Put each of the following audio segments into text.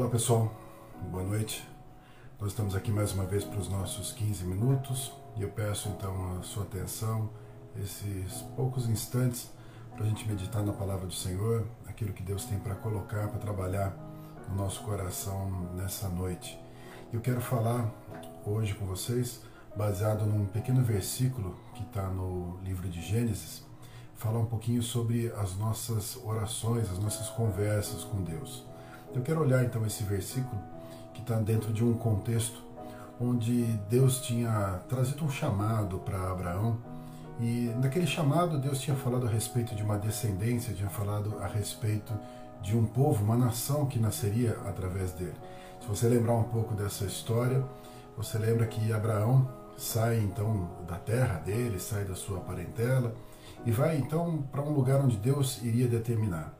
Olá pessoal, boa noite. Nós estamos aqui mais uma vez para os nossos 15 minutos e eu peço então a sua atenção, esses poucos instantes, para a gente meditar na palavra do Senhor, aquilo que Deus tem para colocar, para trabalhar no nosso coração nessa noite. Eu quero falar hoje com vocês, baseado num pequeno versículo que está no livro de Gênesis, falar um pouquinho sobre as nossas orações, as nossas conversas com Deus. Eu quero olhar então esse versículo que está dentro de um contexto onde Deus tinha trazido um chamado para Abraão e naquele chamado Deus tinha falado a respeito de uma descendência, tinha falado a respeito de um povo, uma nação que nasceria através dele. Se você lembrar um pouco dessa história, você lembra que Abraão sai então da terra dele, sai da sua parentela e vai então para um lugar onde Deus iria determinar.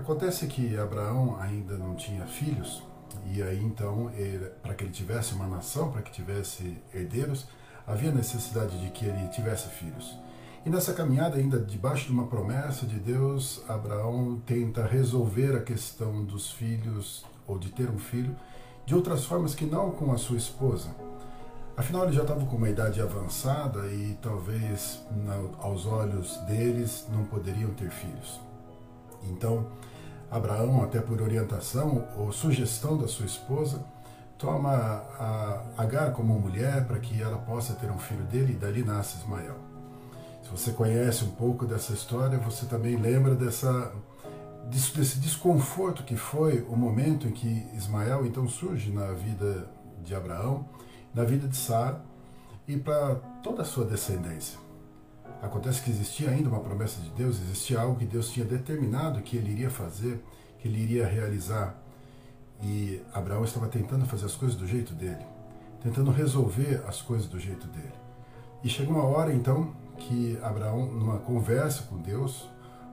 Acontece que Abraão ainda não tinha filhos, e aí então, para que ele tivesse uma nação, para que tivesse herdeiros, havia necessidade de que ele tivesse filhos. E nessa caminhada, ainda debaixo de uma promessa de Deus, Abraão tenta resolver a questão dos filhos, ou de ter um filho, de outras formas que não com a sua esposa. Afinal, ele já estava com uma idade avançada e talvez aos olhos deles não poderiam ter filhos. Então, Abraão, até por orientação ou sugestão da sua esposa, toma a Agar como mulher para que ela possa ter um filho dele e dali nasce Ismael. Se você conhece um pouco dessa história, você também lembra dessa, desse desconforto que foi o momento em que Ismael então surge na vida de Abraão, na vida de Sara e para toda a sua descendência. Acontece que existia ainda uma promessa de Deus, existia algo que Deus tinha determinado que ele iria fazer, que ele iria realizar. E Abraão estava tentando fazer as coisas do jeito dele, tentando resolver as coisas do jeito dele. E chegou uma hora então que Abraão, numa conversa com Deus,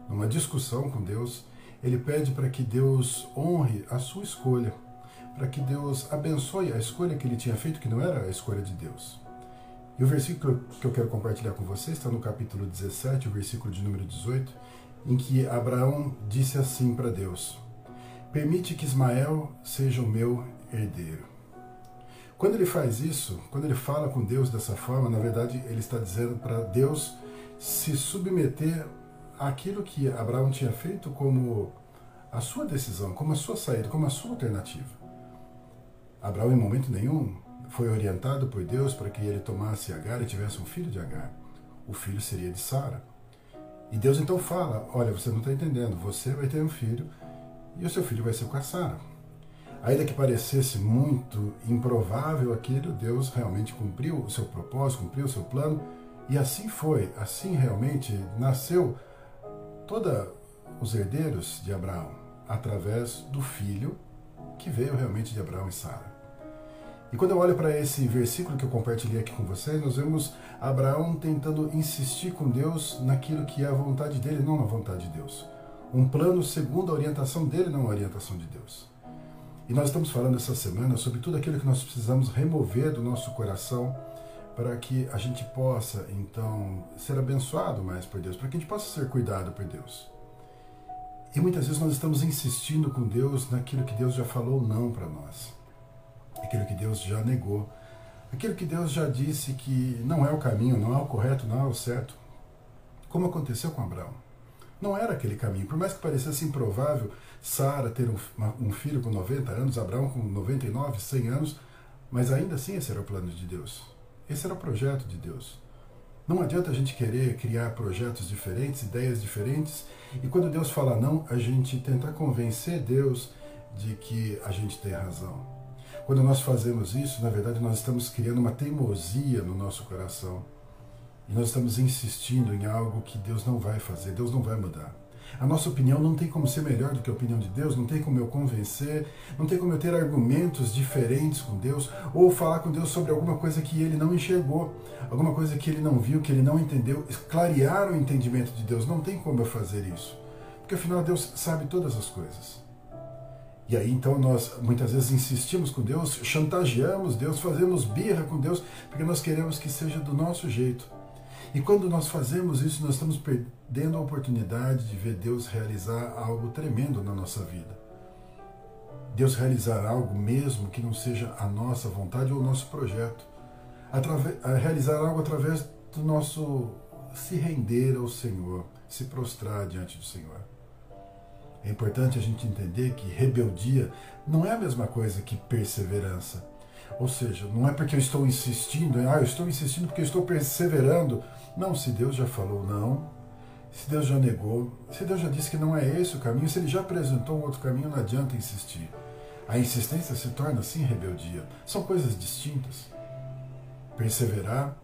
numa discussão com Deus, ele pede para que Deus honre a sua escolha, para que Deus abençoe a escolha que ele tinha feito, que não era a escolha de Deus. E o versículo que eu quero compartilhar com vocês está no capítulo 17, o versículo de número 18, em que Abraão disse assim para Deus: Permite que Ismael seja o meu herdeiro. Quando ele faz isso, quando ele fala com Deus dessa forma, na verdade ele está dizendo para Deus se submeter àquilo que Abraão tinha feito como a sua decisão, como a sua saída, como a sua alternativa. Abraão, em momento nenhum, foi orientado por Deus para que ele tomasse Agar e tivesse um filho de Agar. O filho seria de Sara. E Deus então fala: Olha, você não está entendendo, você vai ter um filho e o seu filho vai ser com a Sara. Ainda que parecesse muito improvável aquilo, Deus realmente cumpriu o seu propósito, cumpriu o seu plano, e assim foi, assim realmente nasceu todos os herdeiros de Abraão, através do filho que veio realmente de Abraão e Sara. E quando eu olho para esse versículo que eu compartilhei aqui com vocês, nós vemos Abraão tentando insistir com Deus naquilo que é a vontade dele, não na vontade de Deus. Um plano segundo a orientação dele, não a orientação de Deus. E nós estamos falando essa semana sobre tudo aquilo que nós precisamos remover do nosso coração para que a gente possa, então, ser abençoado mais por Deus, para que a gente possa ser cuidado por Deus. E muitas vezes nós estamos insistindo com Deus naquilo que Deus já falou não para nós aquilo que Deus já negou, aquilo que Deus já disse que não é o caminho, não é o correto, não é o certo. Como aconteceu com Abraão. Não era aquele caminho. Por mais que parecesse improvável Sara ter um, um filho com 90 anos, Abraão com 99, 100 anos, mas ainda assim esse era o plano de Deus. Esse era o projeto de Deus. Não adianta a gente querer criar projetos diferentes, ideias diferentes, e quando Deus fala não, a gente tentar convencer Deus de que a gente tem razão. Quando nós fazemos isso, na verdade, nós estamos criando uma teimosia no nosso coração. E nós estamos insistindo em algo que Deus não vai fazer, Deus não vai mudar. A nossa opinião não tem como ser melhor do que a opinião de Deus, não tem como eu convencer, não tem como eu ter argumentos diferentes com Deus, ou falar com Deus sobre alguma coisa que ele não enxergou, alguma coisa que ele não viu, que ele não entendeu, clarear o entendimento de Deus. Não tem como eu fazer isso, porque afinal Deus sabe todas as coisas. E aí então nós muitas vezes insistimos com Deus, chantageamos Deus, fazemos birra com Deus, porque nós queremos que seja do nosso jeito. E quando nós fazemos isso, nós estamos perdendo a oportunidade de ver Deus realizar algo tremendo na nossa vida. Deus realizar algo mesmo que não seja a nossa vontade ou o nosso projeto. Atrave realizar algo através do nosso se render ao Senhor, se prostrar diante do Senhor. É importante a gente entender que rebeldia não é a mesma coisa que perseverança. Ou seja, não é porque eu estou insistindo, ah, eu estou insistindo porque eu estou perseverando. Não, se Deus já falou não, se Deus já negou, se Deus já disse que não é esse o caminho, se Ele já apresentou um outro caminho, não adianta insistir. A insistência se torna assim rebeldia. São coisas distintas. Perseverar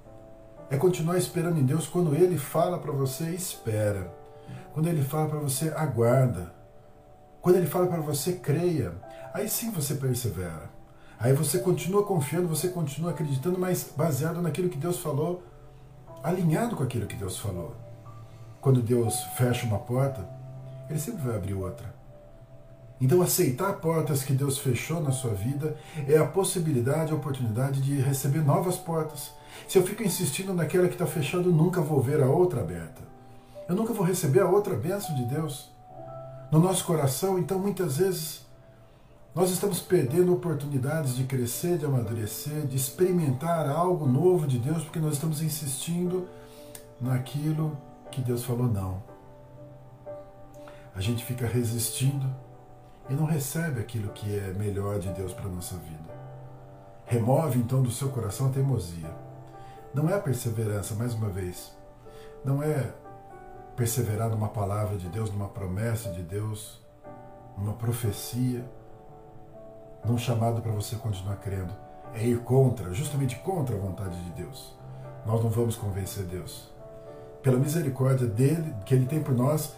é continuar esperando em Deus quando Ele fala para você, espera. Quando Ele fala para você, aguarda. Quando Ele fala para você, creia. Aí sim você persevera. Aí você continua confiando, você continua acreditando, mas baseado naquilo que Deus falou, alinhado com aquilo que Deus falou. Quando Deus fecha uma porta, Ele sempre vai abrir outra. Então, aceitar portas que Deus fechou na sua vida é a possibilidade, a oportunidade de receber novas portas. Se eu fico insistindo naquela que está fechada, nunca vou ver a outra aberta. Eu nunca vou receber a outra bênção de Deus. No nosso coração, então, muitas vezes, nós estamos perdendo oportunidades de crescer, de amadurecer, de experimentar algo novo de Deus, porque nós estamos insistindo naquilo que Deus falou não. A gente fica resistindo e não recebe aquilo que é melhor de Deus para a nossa vida. Remove então do seu coração a teimosia. Não é a perseverança, mais uma vez. Não é perseverar numa palavra de Deus, numa promessa de Deus, numa profecia, num chamado para você continuar crendo. É ir contra, justamente contra a vontade de Deus. Nós não vamos convencer Deus pela misericórdia dele, que ele tem por nós,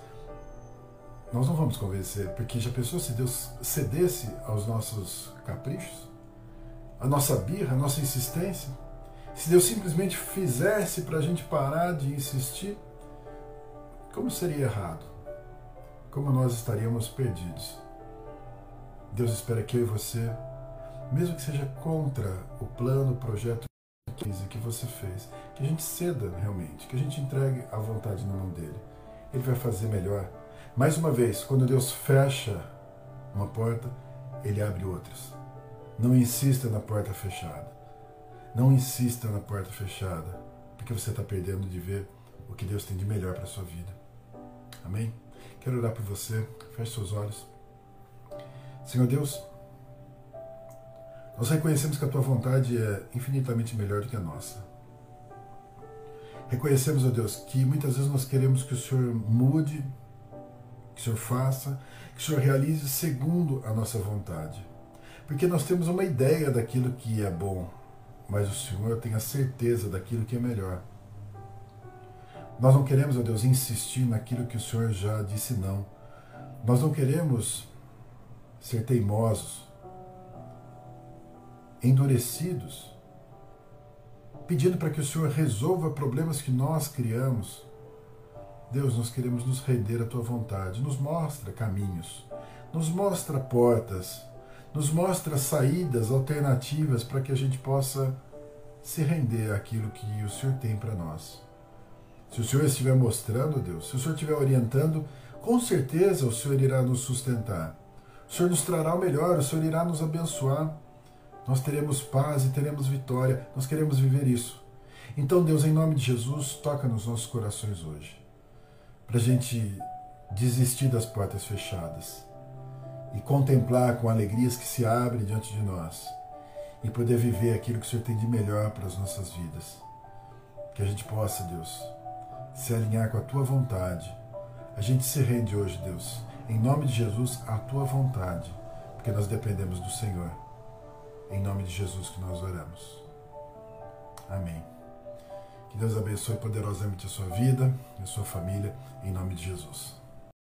nós não vamos convencer, porque já pensou se Deus cedesse aos nossos caprichos, a nossa birra, a nossa insistência? Se Deus simplesmente fizesse para a gente parar de insistir, como seria errado? Como nós estaríamos perdidos? Deus espera que eu e você, mesmo que seja contra o plano, o projeto que você fez, que a gente ceda realmente, que a gente entregue a vontade na mão dele. Ele vai fazer melhor. Mais uma vez, quando Deus fecha uma porta, ele abre outras. Não insista na porta fechada. Não insista na porta fechada, porque você está perdendo de ver o que Deus tem de melhor para a sua vida. Quero orar por você. Feche seus olhos. Senhor Deus, nós reconhecemos que a tua vontade é infinitamente melhor do que a nossa. Reconhecemos, ó Deus, que muitas vezes nós queremos que o Senhor mude, que o Senhor faça, que o Senhor realize segundo a nossa vontade. Porque nós temos uma ideia daquilo que é bom, mas o Senhor tem a certeza daquilo que é melhor. Nós não queremos, ó Deus, insistir naquilo que o Senhor já disse não. Nós não queremos ser teimosos, endurecidos, pedindo para que o Senhor resolva problemas que nós criamos. Deus, nós queremos nos render à tua vontade. Nos mostra caminhos, nos mostra portas, nos mostra saídas alternativas para que a gente possa se render àquilo que o Senhor tem para nós. Se o Senhor estiver mostrando, Deus, se o Senhor estiver orientando, com certeza o Senhor irá nos sustentar. O Senhor nos trará o melhor, o Senhor irá nos abençoar nós teremos paz e teremos vitória. Nós queremos viver isso. Então, Deus, em nome de Jesus, toca nos nossos corações hoje, para a gente desistir das portas fechadas e contemplar com alegrias que se abrem diante de nós e poder viver aquilo que o Senhor tem de melhor para as nossas vidas. Que a gente possa, Deus, se alinhar com a tua vontade. A gente se rende hoje, Deus, em nome de Jesus, à tua vontade, porque nós dependemos do Senhor. Em nome de Jesus que nós oramos. Amém. Que Deus abençoe poderosamente a sua vida e a sua família, em nome de Jesus.